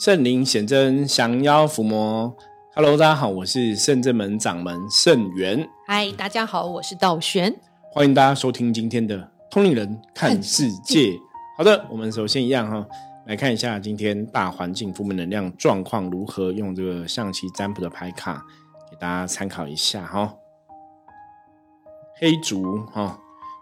圣灵显真，降妖伏魔。Hello，大家好，我是圣正门掌门圣元。嗨，大家好，我是道玄。欢迎大家收听今天的通灵人看世界。好的，我们首先一样哈，来看一下今天大环境负面能量状况如何，用这个象棋占卜的牌卡给大家参考一下哈。黑竹哈，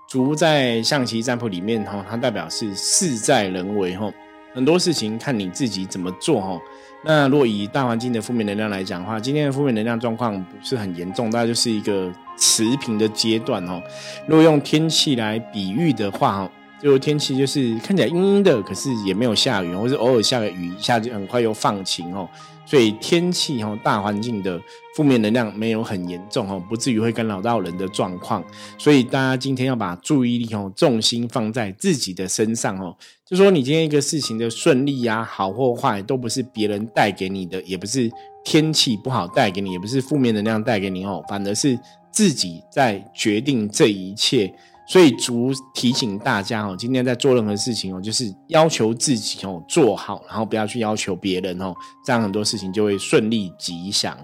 竹在象棋占卜里面哈，它代表是事在人为哈。很多事情看你自己怎么做哦。那若以大环境的负面能量来讲的话，今天的负面能量状况不是很严重，大概就是一个持平的阶段哦。如果用天气来比喻的话哈，就天气就是看起来阴阴的，可是也没有下雨，或是偶尔下个雨，一下就很快又放晴哦。所以天气哈，大环境的负面能量没有很严重哦，不至于会干扰到人的状况。所以大家今天要把注意力哦，重心放在自己的身上哦。就说你今天一个事情的顺利呀，好或坏，都不是别人带给你的，也不是天气不好带给你，也不是负面能量带给你哦，反而是自己在决定这一切。所以，足提醒大家哦，今天在做任何事情哦，就是要求自己哦做好，然后不要去要求别人哦，这样很多事情就会顺利吉祥。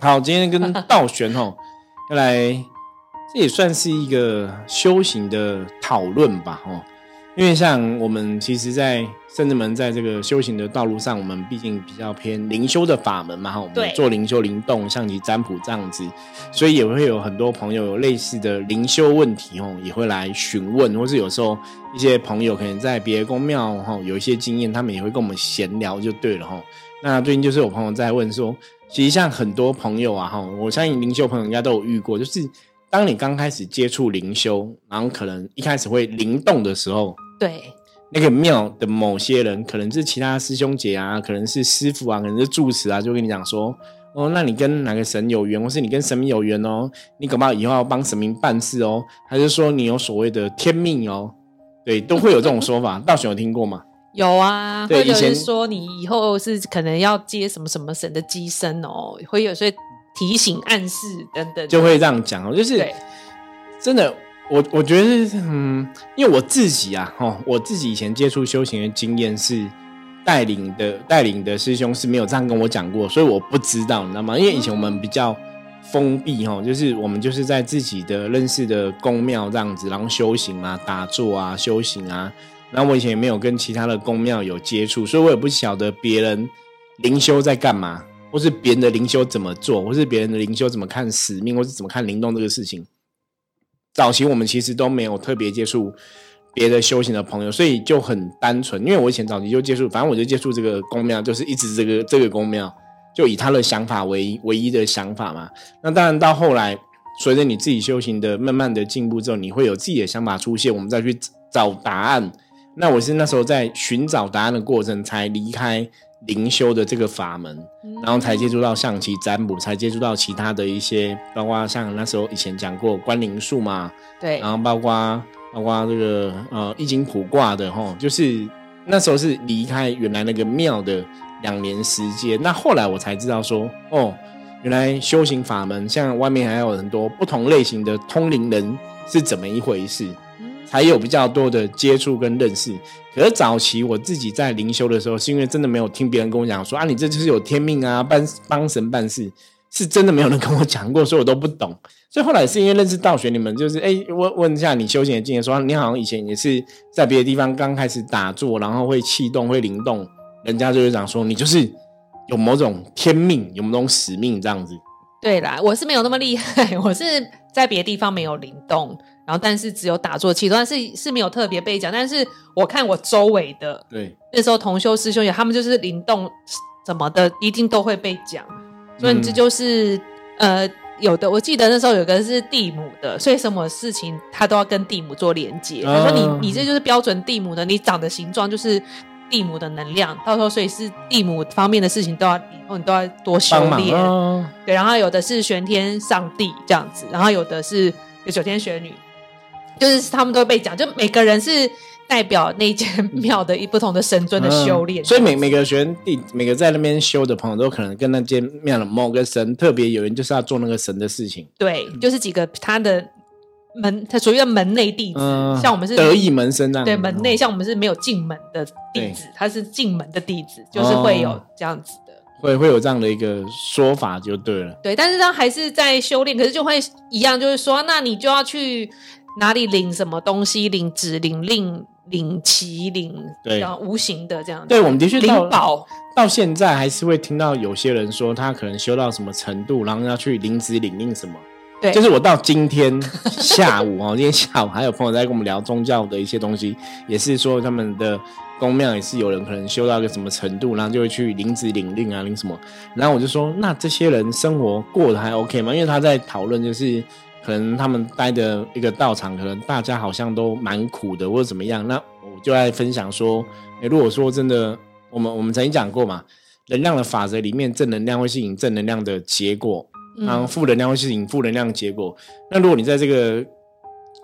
好，今天跟道玄哦 要来，这也算是一个修行的讨论吧哦。因为像我们其实，在圣至门在这个修行的道路上，我们毕竟比较偏灵修的法门嘛，哈，我们做灵修灵动、象棋占卜这样子，所以也会有很多朋友有类似的灵修问题，哦，也会来询问，或是有时候一些朋友可能在别的宫庙，哈，有一些经验，他们也会跟我们闲聊就对了，哈。那最近就是有朋友在问说，其实像很多朋友啊，哈，我相信灵修朋友应该都有遇过，就是当你刚开始接触灵修，然后可能一开始会灵动的时候。对，那个庙的某些人，可能是其他师兄姐啊，可能是师傅啊，可能是住持啊，就跟你讲说，哦，那你跟哪个神有缘，或是你跟神明有缘哦，你恐怕以后要帮神明办事哦，还是说你有所谓的天命哦？对，都会有这种说法。道玄有听过吗？有啊，或者是说你以后是可能要接什么什么神的机身哦，会有些提醒暗示等等，就会这样讲哦，就是真的。我我觉得，嗯，因为我自己啊，哈，我自己以前接触修行的经验是带领的，带领的师兄是没有这样跟我讲过，所以我不知道，你知道吗？因为以前我们比较封闭，哈，就是我们就是在自己的认识的宫庙这样子，然后修行啊、打坐啊、修行啊，然后我以前也没有跟其他的宫庙有接触，所以我也不晓得别人灵修在干嘛，或是别人的灵修怎么做，或是别人的灵修怎么看使命，或是怎么看灵动这个事情。早期我们其实都没有特别接触别的修行的朋友，所以就很单纯。因为我以前早期就接触，反正我就接触这个公庙，就是一直这个这个公庙，就以他的想法为唯一的想法嘛。那当然到后来，随着你自己修行的慢慢的进步之后，你会有自己的想法出现，我们再去找答案。那我是那时候在寻找答案的过程，才离开。灵修的这个法门，然后才接触到象棋占卜，才接触到其他的一些，包括像那时候以前讲过关灵术嘛，对，然后包括包括这个呃易经卜卦的哈，就是那时候是离开原来那个庙的两年时间，那后来我才知道说，哦，原来修行法门像外面还有很多不同类型的通灵人是怎么一回事。还有比较多的接触跟认识，可是早期我自己在灵修的时候，是因为真的没有听别人跟我讲说啊，你这就是有天命啊，帮帮神办事，是真的没有人跟我讲过，所以我都不懂。所以后来是因为认识道学，你们就是哎问问一下你修行的经验，说你好像以前也是在别的地方刚开始打坐，然后会气动会灵动，人家就会讲说你就是有某种天命，有某种使命这样子。对啦，我是没有那么厉害，我是在别的地方没有灵动。然后，但是只有打坐气，但是是没有特别被讲。但是我看我周围的，对那时候同修师兄也，他们就是灵动什么的，一定都会被讲。所以这就是呃，有的我记得那时候有个是地母的，所以什么事情他都要跟地母做连接。他说你你这就是标准地母的，你长的形状就是地母的能量。到时候所以是地母方面的事情都要以后你都要多修炼。对，然后有的是玄天上帝这样子，然后有的是有九天玄女。就是他们都会被讲，就每个人是代表那间庙的一不同的神尊的修炼，所以每每个学弟，每个在那边修的朋友，都可能跟那间庙的某个神特别有缘，就是要做那个神的事情。对，就是几个他的门，它属于门内弟子，嗯，像我们是得意门生这样，对门内，像我们是没有进门的弟子，他是进门的弟子，就是会有这样子的，会会有这样的一个说法就对了。对，但是他还是在修炼，可是就会一样，就是说，那你就要去哪里领什么东西，领旨、领令、领旗、领对无形的这样。对，我们的确领宝到现在还是会听到有些人说，他可能修到什么程度，然后要去领旨领令什么。对，就是我到今天下午 哦，今天下午还有朋友在跟我们聊宗教的一些东西，也是说他们的宫庙也是有人可能修到一个什么程度，然后就会去领子领令啊，领什么。然后我就说，那这些人生活过得还 OK 吗？因为他在讨论，就是可能他们待的一个道场，可能大家好像都蛮苦的，或者怎么样。那我就在分享说，诶如果说真的，我们我们曾经讲过嘛，能量的法则里面，正能量会吸引正能量的结果。然后负能量会吸引负能量结果。那如果你在这个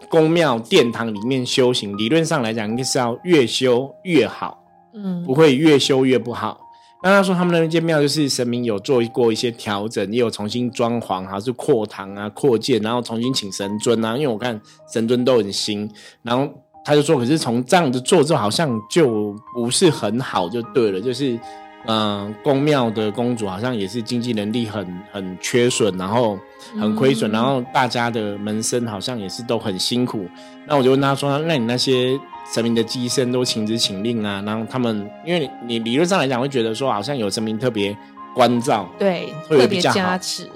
宫庙殿堂里面修行，理论上来讲，应该是要越修越好，嗯，不会越修越不好。那他说他们那间庙就是神明有做过一些调整，也有重新装潢，还是扩堂啊、扩建，然后重新请神尊啊。因为我看神尊都很新，然后他就说，可是从这样子做之后，好像就不是很好，就对了，就是。嗯，宫庙的公主好像也是经济能力很很缺损，然后很亏损，然后大家的门生好像也是都很辛苦。那我就问他说：“那你那些神明的机身都请旨请令啊？然后他们，因为你理论上来讲会觉得说，好像有神明特别关照，对，特别加持。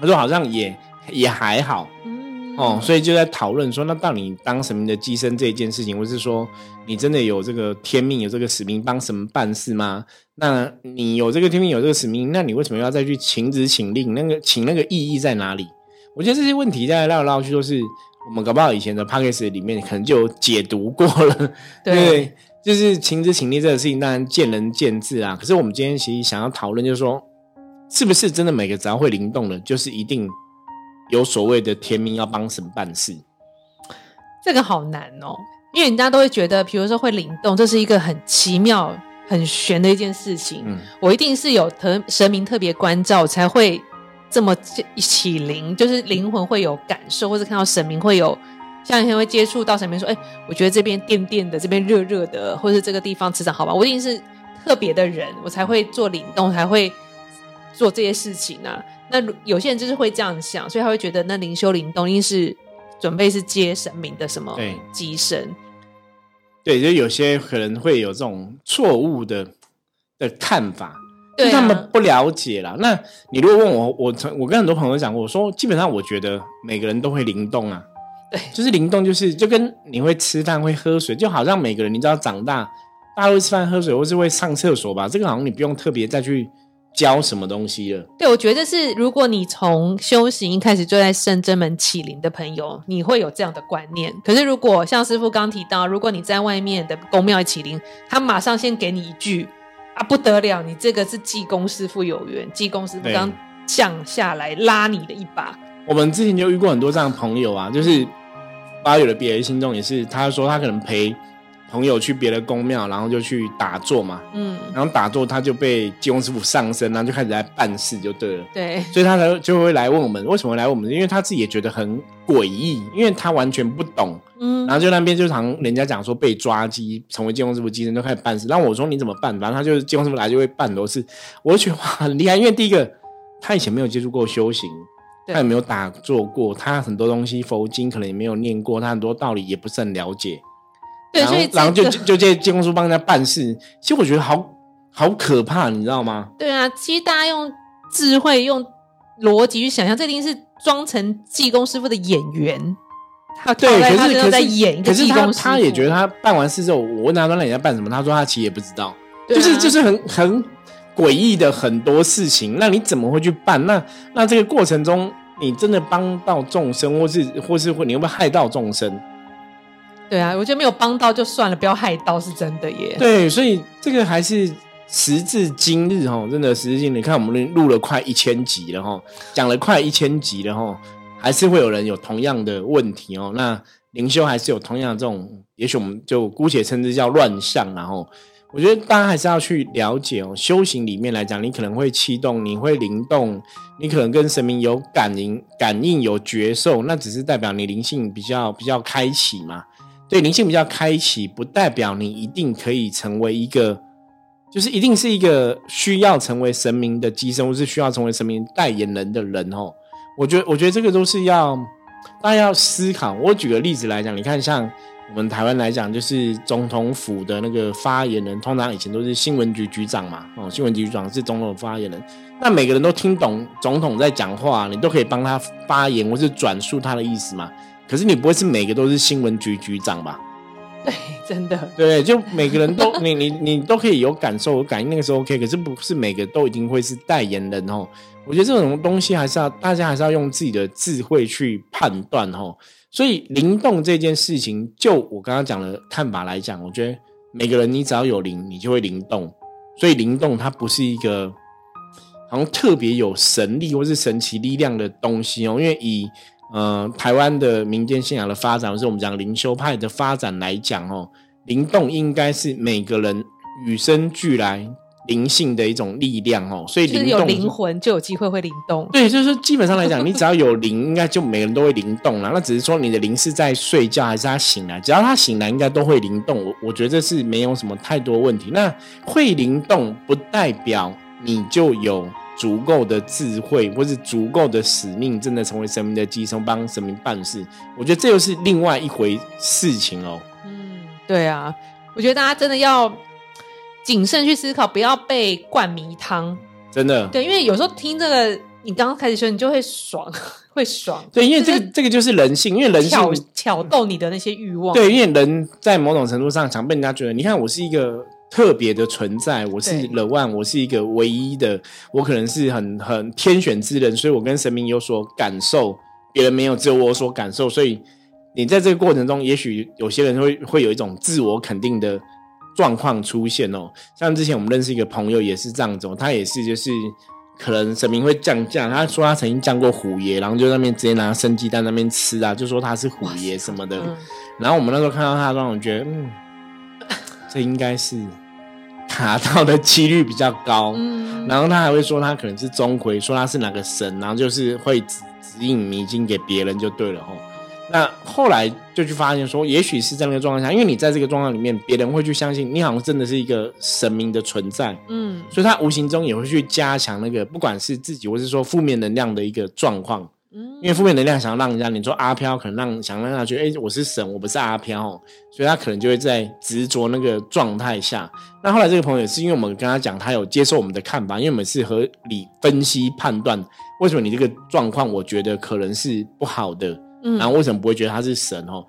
他说好像也也还好。”哦，所以就在讨论说，那到底当神明的机身这一件事情，或是说你真的有这个天命、有这个使命帮神们办事吗？那你有这个天命、有这个使命，那你为什么要再去请旨请令？那个请那个意义在哪里？我觉得这些问题在绕来绕去都是我们搞不好以前的 p a c k a g e 里面可能就有解读过了。对，就是情之情力这个事情，当然见仁见智啊。可是我们今天其实想要讨论，就是说，是不是真的每个只要会灵动的，就是一定？有所谓的天命要帮神办事，这个好难哦，因为人家都会觉得，比如说会灵动，这是一个很奇妙、很玄的一件事情。嗯，我一定是有特神明特别关照，才会这么一起灵，就是灵魂会有感受，或者看到神明会有，像以前会接触到神明说：“哎，我觉得这边电电的，这边热热的，或是这个地方磁场好吧？”我一定是特别的人，我才会做灵动，才会做这些事情啊。那有些人就是会这样想，所以他会觉得那灵修灵动一定是准备是接神明的什么机神？对，就有些可能会有这种错误的的看法，就他们不了解啦。那你如果问我，我曾我跟很多朋友讲过，我说基本上我觉得每个人都会灵动啊，对，就是灵动，就是就跟你会吃饭会喝水，就好像每个人你知道长大，大家会吃饭喝水或是会上厕所吧，这个好像你不用特别再去。教什么东西了？对，我觉得是，如果你从修行一开始就在圣真门起灵的朋友，你会有这样的观念。可是，如果像师傅刚提到，如果你在外面的宫庙起灵，他马上先给你一句啊，不得了，你这个是济公师傅有缘，济公师傅刚降下来拉你的一把。我们之前就遇过很多这样的朋友啊，就是八月的别的心中也是，他说他可能陪。朋友去别的宫庙，然后就去打坐嘛，嗯，然后打坐他就被济公师傅上身，然后就开始来办事，就对了，对，所以他才就会来问我们为什么来问我们，因为他自己也觉得很诡异，因为他完全不懂，嗯，然后就那边就常人家讲说被抓鸡，成为济公师傅机身就开始办事，然后我说你怎么办？反正他就是济公师傅来就会办很多事，我就觉得哇很厉害，因为第一个他以前没有接触过修行，他也没有打坐过，他很多东西佛经可能也没有念过，他很多道理也不是很了解。然后，然后就就借监工书帮人家办事，其实我觉得好好可怕，你知道吗？对啊，其实大家用智慧、用逻辑去想象，这一定是装成济公师傅的演员。他对，可是可是在演，可是他他也觉得他办完事之后，我问他说：“那你在办什么？”他说：“他其实也不知道，就是就是很很诡异的很多事情。那你怎么会去办？那那这个过程中，你真的帮到众生，或是或是会你会不会害到众生？”对啊，我觉得没有帮到就算了，不要害到是真的耶。对，所以这个还是时至今日哈，真的时至今日，你看我们录了快一千集了哈，讲了快一千集了哈，还是会有人有同样的问题哦。那灵修还是有同样的这种，也许我们就姑且称之叫乱象，然后我觉得大家还是要去了解哦。修行里面来讲，你可能会气动，你会灵动，你可能跟神明有感应、感应有觉受，那只是代表你灵性比较比较开启嘛。对，灵性比较开启，不代表你一定可以成为一个，就是一定是一个需要成为神明的机身，或是需要成为神明代言人的人哦。我觉得，我觉得这个都是要大家要思考。我举个例子来讲，你看像。我们台湾来讲，就是总统府的那个发言人，通常以前都是新闻局局长嘛。哦，新闻局局长是总统发言人，那每个人都听懂总统在讲话，你都可以帮他发言或是转述他的意思嘛。可是你不会是每个都是新闻局局长吧？对，真的。对，就每个人都 你你你都可以有感受有感应，那个时候 OK。可是不是每个都一定会是代言人哦。我觉得这种东西还是要大家还是要用自己的智慧去判断哦。所以灵动这件事情，就我刚刚讲的看法来讲，我觉得每个人你只要有灵，你就会灵动。所以灵动它不是一个好像特别有神力或是神奇力量的东西哦。因为以呃台湾的民间信仰的发展，或是我们讲灵修派的发展来讲哦，灵动应该是每个人与生俱来。灵性的一种力量哦，所以灵有灵魂就有机会会灵动。对，就是基本上来讲，你只要有灵，应该就每个人都会灵动了。那只是说你的灵是在睡觉还是他醒来，只要他醒来，应该都会灵动。我我觉得这是没有什么太多问题。那会灵动不代表你就有足够的智慧或是足够的使命，真的成为神明的寄生帮神明办事。我觉得这又是另外一回事情哦。嗯，对啊，我觉得大家真的要。谨慎去思考，不要被灌迷汤。真的，对，因为有时候听这个，你刚刚开始说，你就会爽，会爽。对，因为这个这个就是人性，因为人性挑挑逗你的那些欲望。对，因为人在某种程度上常被人家觉得，你看我是一个特别的存在，我是 The One，我是一个唯一的，我可能是很很天选之人，所以我跟神明有所感受，别人没有，只有我所感受。所以你在这个过程中，也许有些人会会有一种自我肯定的。状况出现哦，像之前我们认识一个朋友也是这样子，他也是就是可能神明会降价，他说他曾经降过虎爷，然后就那边直接拿生鸡蛋那边吃啊，就说他是虎爷什么的。然后我们那时候看到他让我，觉得嗯，这应该是达到的几率比较高。嗯，然后他还会说他可能是钟馗，说他是哪个神，然后就是会指指引迷津给别人就对了吼。那后来就去发现说，也许是在那个状况下，因为你在这个状况里面，别人会去相信你好像真的是一个神明的存在，嗯，所以他无形中也会去加强那个不管是自己或是说负面能量的一个状况，嗯，因为负面能量想要让人家你说阿飘可能让想让他觉得哎我是神我不是阿飘，所以他可能就会在执着那个状态下。那后来这个朋友也是因为我们跟他讲，他有接受我们的看法，因为我们是合理分析判断为什么你这个状况，我觉得可能是不好的。嗯然后为什么不会觉得他是神哦？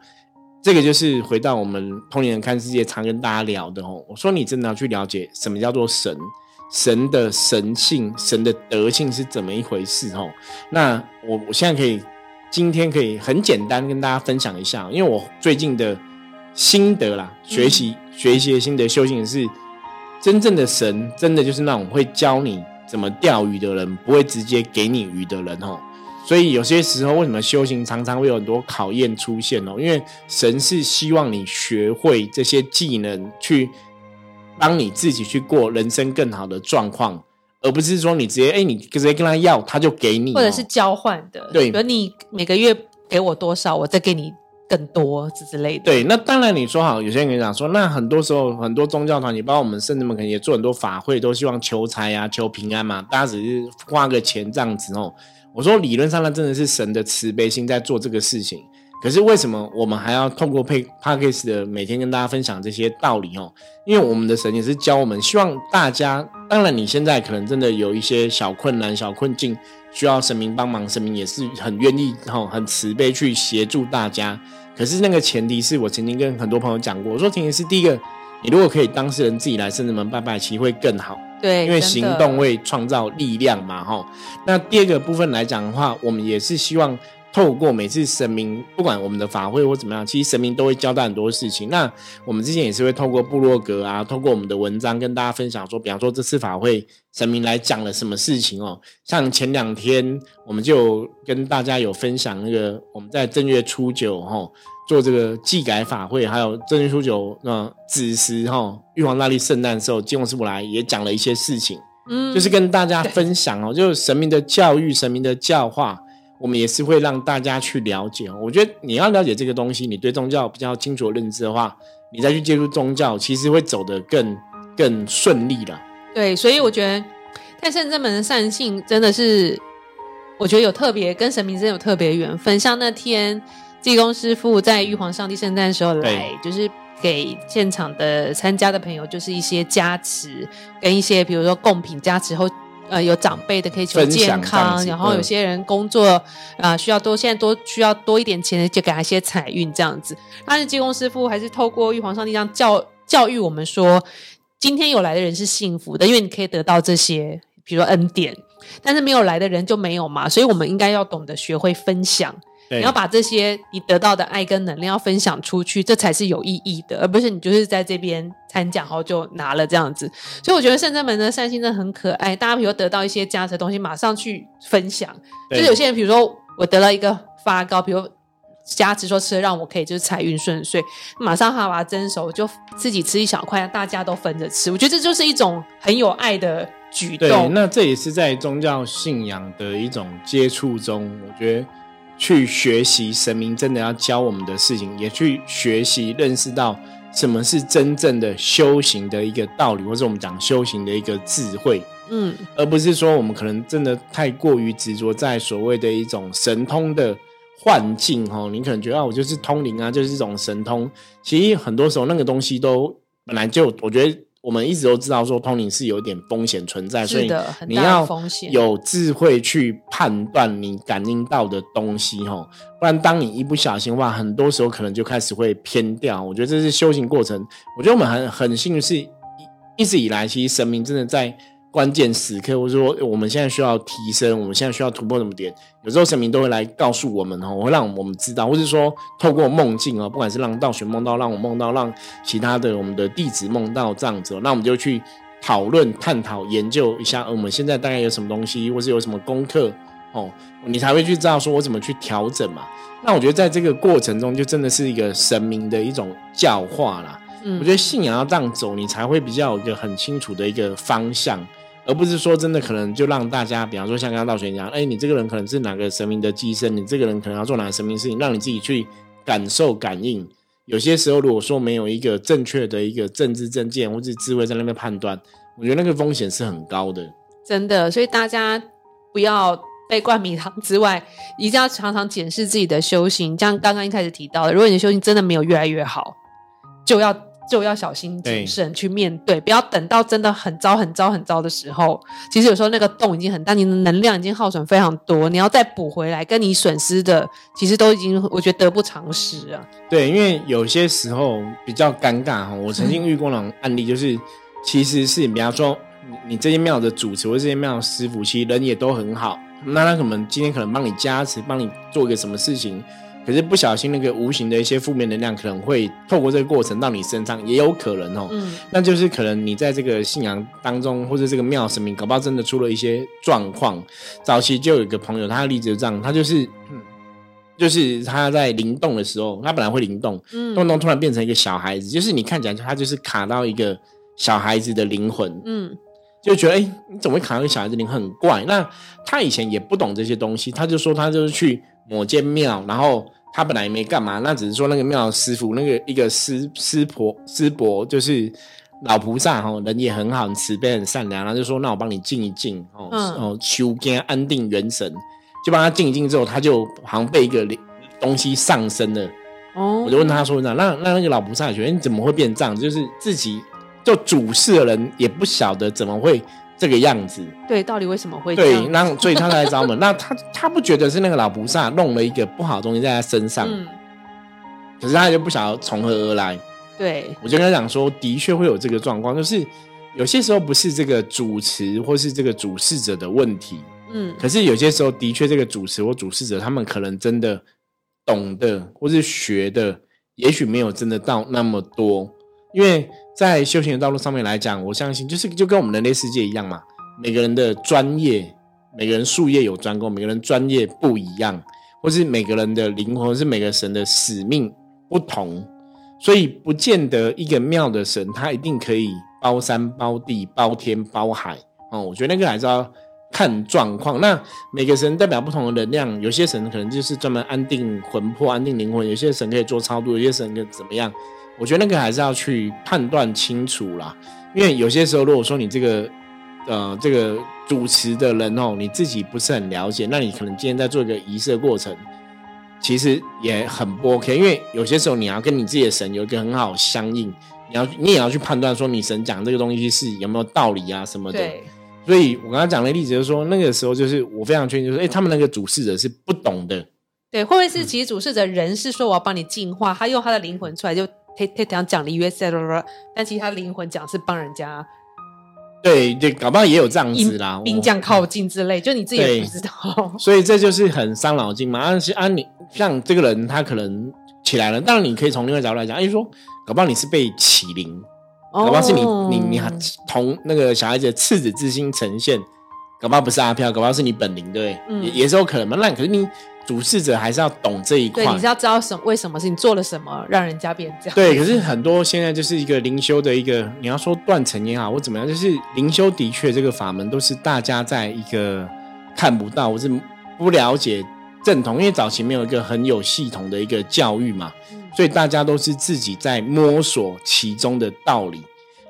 这个就是回到我们通年人看世界常跟大家聊的哦。我说你真的要去了解什么叫做神，神的神性、神的德性是怎么一回事哦。那我我现在可以今天可以很简单跟大家分享一下，因为我最近的心得啦，学习学习的心得修行是真正的神，真的就是那种会教你怎么钓鱼的人，不会直接给你鱼的人哦。所以有些时候，为什么修行常常会有很多考验出现哦？因为神是希望你学会这些技能，去帮你自己去过人生更好的状况，而不是说你直接哎，你直接跟他要，他就给你，或者是交换的。对，比如你每个月给我多少，我再给你更多之之类的。对，那当然你说好，有些人跟你讲说，那很多时候很多宗教团体，包括我们圣人们，可能也做很多法会，都希望求财啊、求平安嘛，大家只是花个钱这样子哦。我说理论上那，真的是神的慈悲心在做这个事情。可是为什么我们还要透过配 p a c k a g e 的每天跟大家分享这些道理哦？因为我们的神也是教我们，希望大家。当然，你现在可能真的有一些小困难、小困境，需要神明帮忙，神明也是很愿意、哈很慈悲去协助大家。可是那个前提是我曾经跟很多朋友讲过，我说前提是第一个，你如果可以当事人自己来圣子门拜拜，其实会更好。对，因为行动会创造力量嘛，哈。那第二个部分来讲的话，我们也是希望透过每次神明，不管我们的法会或怎么样，其实神明都会交代很多事情。那我们之前也是会透过部落格啊，透过我们的文章跟大家分享说，比方说这次法会神明来讲了什么事情哦。像前两天我们就跟大家有分享那个我们在正月初九哈。做这个祭改法会，还有正月初九那子时哈，玉皇大帝圣诞的时候，金龙师傅来也讲了一些事情，嗯就是跟大家分享哦，就是神明的教育、神明的教化，我们也是会让大家去了解哦。我觉得你要了解这个东西，你对宗教比较清楚的认知的话，你再去接触宗教，其实会走得更更顺利了。对，所以我觉得太圣真门的善性真的是，我觉得有特别跟神明真的有特别缘分。像那天济公师傅在玉皇上帝圣诞的时候来，就是给现场的参加的朋友，就是一些加持跟一些比如说贡品加持后。呃，有长辈的可以求健康，然后有嗯些人工作啊、呃需要多，现在多需要多一点钱，就给他一些财运这样子。但是济公师傅还是透过玉皇上帝这样教教育我们说，今天有来的人是幸福的，因为你可以得到这些，比如说恩典。但是没有来的人就没有嘛，所以我们应该要懂得学会分享。对你要把这些你得到的爱跟能量要分享出去，这才是有意义的，而不是你就是在这边参讲后就拿了这样子。所以我觉得圣真门的善心真的很可爱，大家比如得到一些加持的东西，马上去分享。就是有些人，比如说我得到一个发糕，比如加持说吃了让我可以就是财运顺遂，马上他把它蒸熟，就自己吃一小块，大家都分着吃。我觉得这就是一种很有爱的举对，动。那这也是在宗教信仰的一种接触中，我觉得去学习神明真的要教我们的事情，也去学习认识到什么是真正的修行的一个道理，或者我们讲修行的一个智慧。嗯，而不是说我们可能真的太过于执着在所谓的一种神通的幻境哦，你可能觉得啊，我就是通灵啊，就是一种神通。其实很多时候那个东西都本来就，我觉得我们一直都知道说通灵是有点风险存在，所以你要。有智慧去判断你感应到的东西哈，不然当你一不小心的话，很多时候可能就开始会偏掉。我觉得这是修行过程。我觉得我们很很幸运是一一直以来，其实神明真的在关键时刻，或者说我们现在需要提升，我们现在需要突破什么点，有时候神明都会来告诉我们哦，会让我们知道，或者说透过梦境哦，不管是让道玄梦到，让我梦到，让其他的我们的弟子梦到这样子、哦，那我们就去讨论、探讨、研究一下，呃我们现在大概有什么东西，或是有什么功课哦，你才会去知道说我怎么去调整嘛。那我觉得在这个过程中，就真的是一个神明的一种教化啦。嗯我觉得信仰要这样走，你才会比较有一个很清楚的一个方向，而不是说真的可能就让大家，比方说像刚刚道玄讲，哎，你这个人可能是哪个神明的寄生，你这个人可能要做哪个神明事情，让你自己去感受感应。有些时候，如果说没有一个正确的一个政治正见或者智慧在那边判断，我觉得那个风险是很高的。真的，所以大家不要被灌迷汤之外，一定要常常检视自己的修行。像刚刚一开始提到的，如果你的修行真的没有越来越好，就要就要小心谨慎去面对，不要等到真的很糟、很糟、很糟的时候。其实有时候那个洞已经很大，你的能量已经耗损非常多，你要再补回来，跟你损失的其实都已经我觉得得不偿失啊。对，因为有些时候比较尴尬哈，我曾经遇过那种案例，就是其实是比方说你你这些庙的主持或者这些庙的师傅，其实人也都很好，那他可能今天可能帮你加持，帮你做一个什么事情，可是不小心那个无形的一些负面能量可能会透过这个过程到你身上，也有可能哦。嗯，那就是可能你在这个信仰当中，或者这个庙神明，搞不好真的出了一些状况。早期就有一个朋友，他的例子就这样，他就是，嗯就是他在灵动的时候，他本来会灵动，嗯动动突然变成一个小孩子，就是你看起来他就是卡到一个小孩子的灵魂，嗯就觉得哎、诶你怎么会卡到一个小孩子灵魂很怪？那他以前也不懂这些东西，他就说他就是去某间庙，然后他本来也没干嘛，那只是说那个庙的师傅那个一个师师婆师伯就是老菩萨哦，人也很好，很慈悲，很善良，然后就说那我帮你静一静哦，嗯哦修根安定元神，就帮他静一静之后，他就好像被一个东西上身了。哦，我就问他说：“那那那那个老菩萨觉得你怎么会变这样？就是自己就主事的人也不晓得怎么会这个样子。对，到底为什么会这对，样？那所以他才来找我们。那他他不觉得是那个老菩萨弄了一个不好的东西在他身上，嗯，可是他就不晓得从何而来。对，我就跟他讲说，的确会有这个状况，就是有些时候不是这个主持或是这个主事者的问题，嗯可是有些时候的确这个主持或主事者他们可能真的懂的或是学的，也许没有真的到那么多，因为在修行的道路上面来讲，我相信就是就跟我们人类世界一样嘛，每个人的专业，每个人术业有专攻，每个人专业不一样，或是每个人的灵魂，是每个神的使命不同，所以不见得一个庙的神他一定可以包山包地包天包海哦。我觉得那个还是要看状况。那每个神代表不同的能量，有些神可能就是专门安定魂魄、安定灵魂；有些神可以做超度，有些神可以怎么样？我觉得那个还是要去判断清楚啦。因为有些时候，如果说你这个呃这个主持的人哦，你自己不是很了解，那你可能今天在做一个仪式的过程。其实也很不 OK，因为有些时候你要跟你自己的神有一个很好相应，你要你也要去判断说你神讲这个东西是有没有道理啊什么的。所以我刚刚讲的例子就是说，那个时候就是我非常确定，就是哎，他们那个主事者是不懂的。对，会不会是其实主事者人是说我要帮你净化，他用他的灵魂出来就他他讲讲离约塞但其实他灵魂讲是帮人家。对对，搞不好也有这样子啦，兵将靠近之类，就你自己也不知道。所以这就是很伤脑筋嘛。啊，啊，你像这个人，他可能起来了，当然你可以从另外角度来讲，哎，说搞不好你是被启灵，搞不好是你你你同那个小孩子的赤子之心呈现，搞不好不是阿飘，搞不好是你本灵，对嗯？也也是有可能嘛。那可是你。主事者还是要懂这一块，对，你是要知道什为什么是你做了什么让人家变这样。对，可是很多现在就是一个灵修的一个，你要说断层也好，或怎么样，就是灵修的确这个法门都是大家在一个看不到或是不了解正统，因为早期没有一个很有系统的一个教育嘛，所以大家都是自己在摸索其中的道理。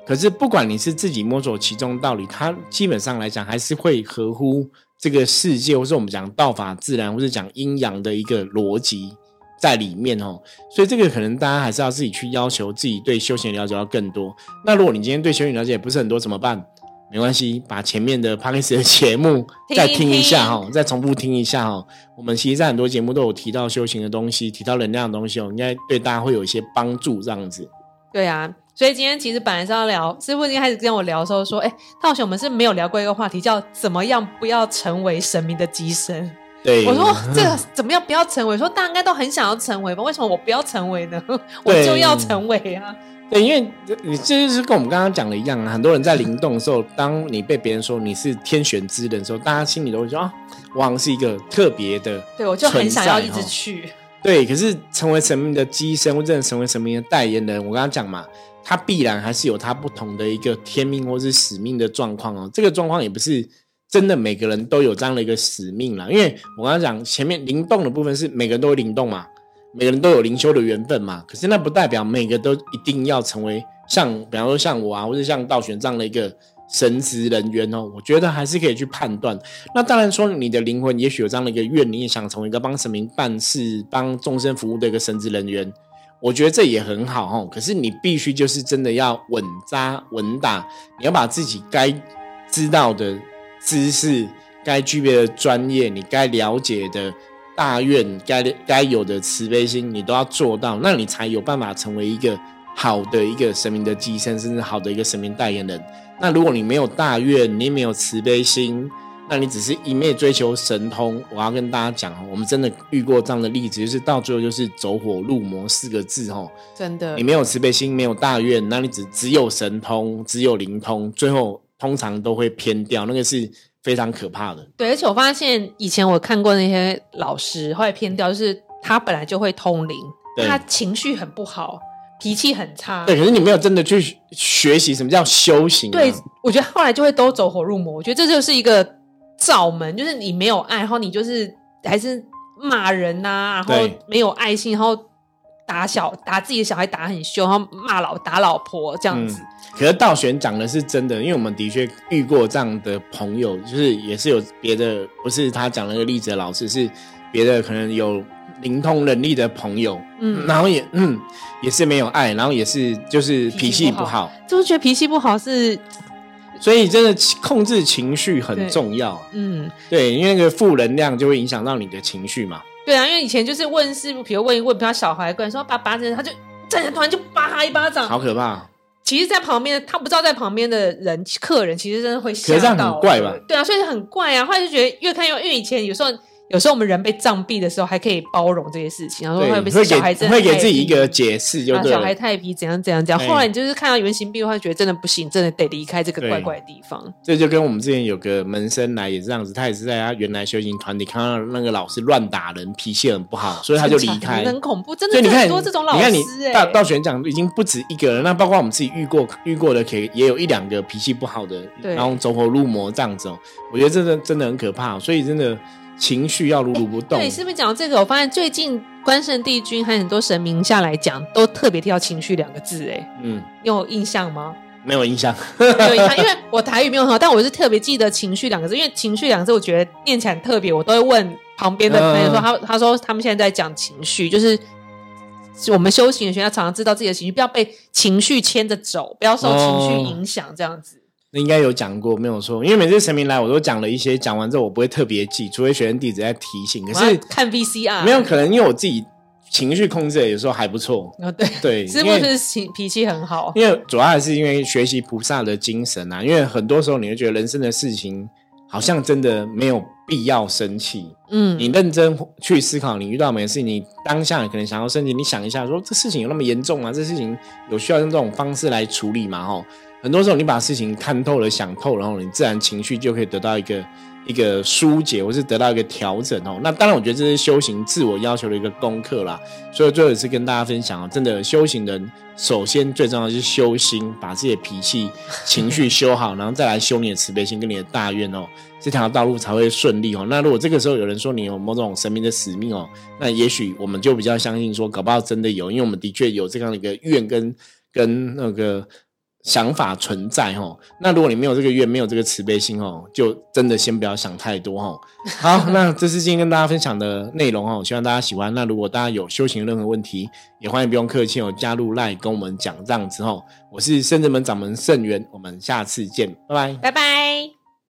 可是不管你是自己摸索其中道理，它基本上来讲还是会合乎。这个世界，或是我们讲道法自然，或是讲阴阳的一个逻辑在里面哦，所以这个可能大家还是要自己去要求自己对修行了解要更多。那如果你今天对修行了解不是很多，怎么办？没关系，把前面的 p a r k e s 的节目再听一下哈，再重复听一下哈。我们其实在很多节目都有提到修行的东西，提到能量的东西哦，应该对大家会有一些帮助这样子。对啊。所以今天其实本来是要聊，师傅一开始跟我聊的时候说：“哎，道玄，我们是没有聊过一个话题，叫怎么样不要成为神明的机身。”对，我说这个怎么样不要成为？说大家应该都很想要成为吧？为什么我不要成为呢？我就要成为啊！对，因为你这就是跟我们刚刚讲的一样啊。很多人在灵动的时候，当你被别人说你是天选之人的时候，大家心里都会说啊，我好像是一个特别的，对我就很想要一直去。对，可是成为神明的机身，或者成为神明的代言人，我刚刚讲嘛。他必然还是有他不同的一个天命或是使命的状况哦。这个状况也不是真的每个人都有这样的一个使命啦。因为我刚刚讲前面灵动的部分是每个人都会灵动嘛，每个人都有灵修的缘分嘛。可是那不代表每个都一定要成为像，比方说像我啊，或者像道玄这样的一个神职人员哦。我觉得还是可以去判断。那当然说你的灵魂也许有这样的一个愿，你也想成为一个帮神明办事、帮众生服务的一个神职人员。我觉得这也很好哦，可是你必须就是真的要稳扎稳打，你要把自己该知道的知识、该具备的专业、你该了解的大愿、该该有的慈悲心，你都要做到，那你才有办法成为一个好的一个神明的寄生，甚至好的一个神明代言人。那如果你没有大愿，你没有慈悲心，那你只是一昧追求神通，我要跟大家讲我们真的遇过这样的例子，就是到最后就是走火入魔四个字哦，真的，你没有慈悲心，没有大愿，那你只只有神通，只有灵通，最后通常都会偏掉，那个是非常可怕的。对，而且我发现以前我看过那些老师后来偏掉，就是他本来就会通灵，他情绪很不好，脾气很差。对，可是你没有真的去学习什么叫修行。对，我觉得后来就会都走火入魔。我觉得这就是一个。罩门就是你没有爱，然后你就是还是骂人呐，然后没有爱心，然后打小打自己的小孩打很凶，然后骂老打老婆这样子。可是道玄讲的是真的，因为我们的确遇过这样的朋友，就是也是有别的，不是他讲那个例子的老师，是别的可能有灵通能力的朋友，嗯，然后也嗯也是没有爱，然后也是就是脾气不好，就是觉得脾气不好是。所以真的控制情绪很重要，嗯，对，因为那个负能量就会影响到你的情绪嘛。对啊，因为以前就是问师傅，比如问一问，比如小孩过来说爸爸，他就站起突然就扒他一巴掌，好可怕。其实，在旁边他不知道，在旁边的人客人其实真的会吓到，很怪吧？对啊，所以很怪啊。后来就觉得越看越，因为以前有时候有时候我们人被杖毙的时候，还可以包容这些事情，然后会不会小孩真会给自己一个解释，就小孩太皮怎样怎样怎样。后来你就是看到原型病的话，觉得真的不行，真的得离开这个怪怪的地方。这就跟我们之前有个门生来也是这样子，他也是在他原来修行团体看到那个老师乱打人，脾气很不好，所以他就离开。很恐怖，真的很多这种老师。你看你到到选讲已经不止一个人，那包括我们自己遇过遇过的，可以也有一两个脾气不好的，然后走火入魔这样子。我觉得真的真的很可怕，所以真的。情绪要如如不动。对，是不是讲到这个？我发现最近关圣帝君还有很多神明下来讲，都特别提到情绪两个字。哎，嗯，有印象吗？没有印象，没有印象，因为我台语没有很好，但我是特别记得情绪两个字，因为情绪两个字，我觉得念起来很特别，我都会问旁边的朋友说，他他说他们现在在讲情绪，就是我们修行的学要常常知道自己的情绪，不要被情绪牵着走，不要受情绪影响，这样子。那应该有讲过，没有错。因为每次神明来，我都讲了一些，讲完之后我不会特别记，除非学生弟子在提醒。可是看 VCR 没有可能，因为我自己情绪控制有时候还不错。哦，对对，是不是情脾气很好？因为主要还是因为学习菩萨的精神啊。因为很多时候你会觉得人生的事情好像真的没有必要生气。嗯，你认真去思考，你遇到每件事情，你当下可能想要生气，你想一下，说这事情有那么严重吗？这事情有需要用这种方式来处理吗？哦。很多时候，你把事情看透了、想透，然后你自然情绪就可以得到一个一个疏解，或是得到一个调整哦。那当然，我觉得这是修行自我要求的一个功课啦。所以最后也是跟大家分享啊，真的修行人首先最重要的是修心，把自己的脾气、情绪修好，然后再来修你的慈悲心跟你的大愿哦，这条道路才会顺利哦。那如果这个时候有人说你有某种神明的使命哦，那也许我们就比较相信说，搞不好真的有，因为我们的确有这样的一个愿跟跟那个。想法存在哦，那如果你没有这个愿，没有这个慈悲心哦，就真的先不要想太多哦。好，那这是今天跟大家分享的内容哦，希望大家喜欢。那如果大家有修行任何问题，也欢迎不用客气哦，加入赖跟我们讲这样子哦。我是圣智门掌门圣元，我们下次见，拜拜，拜拜。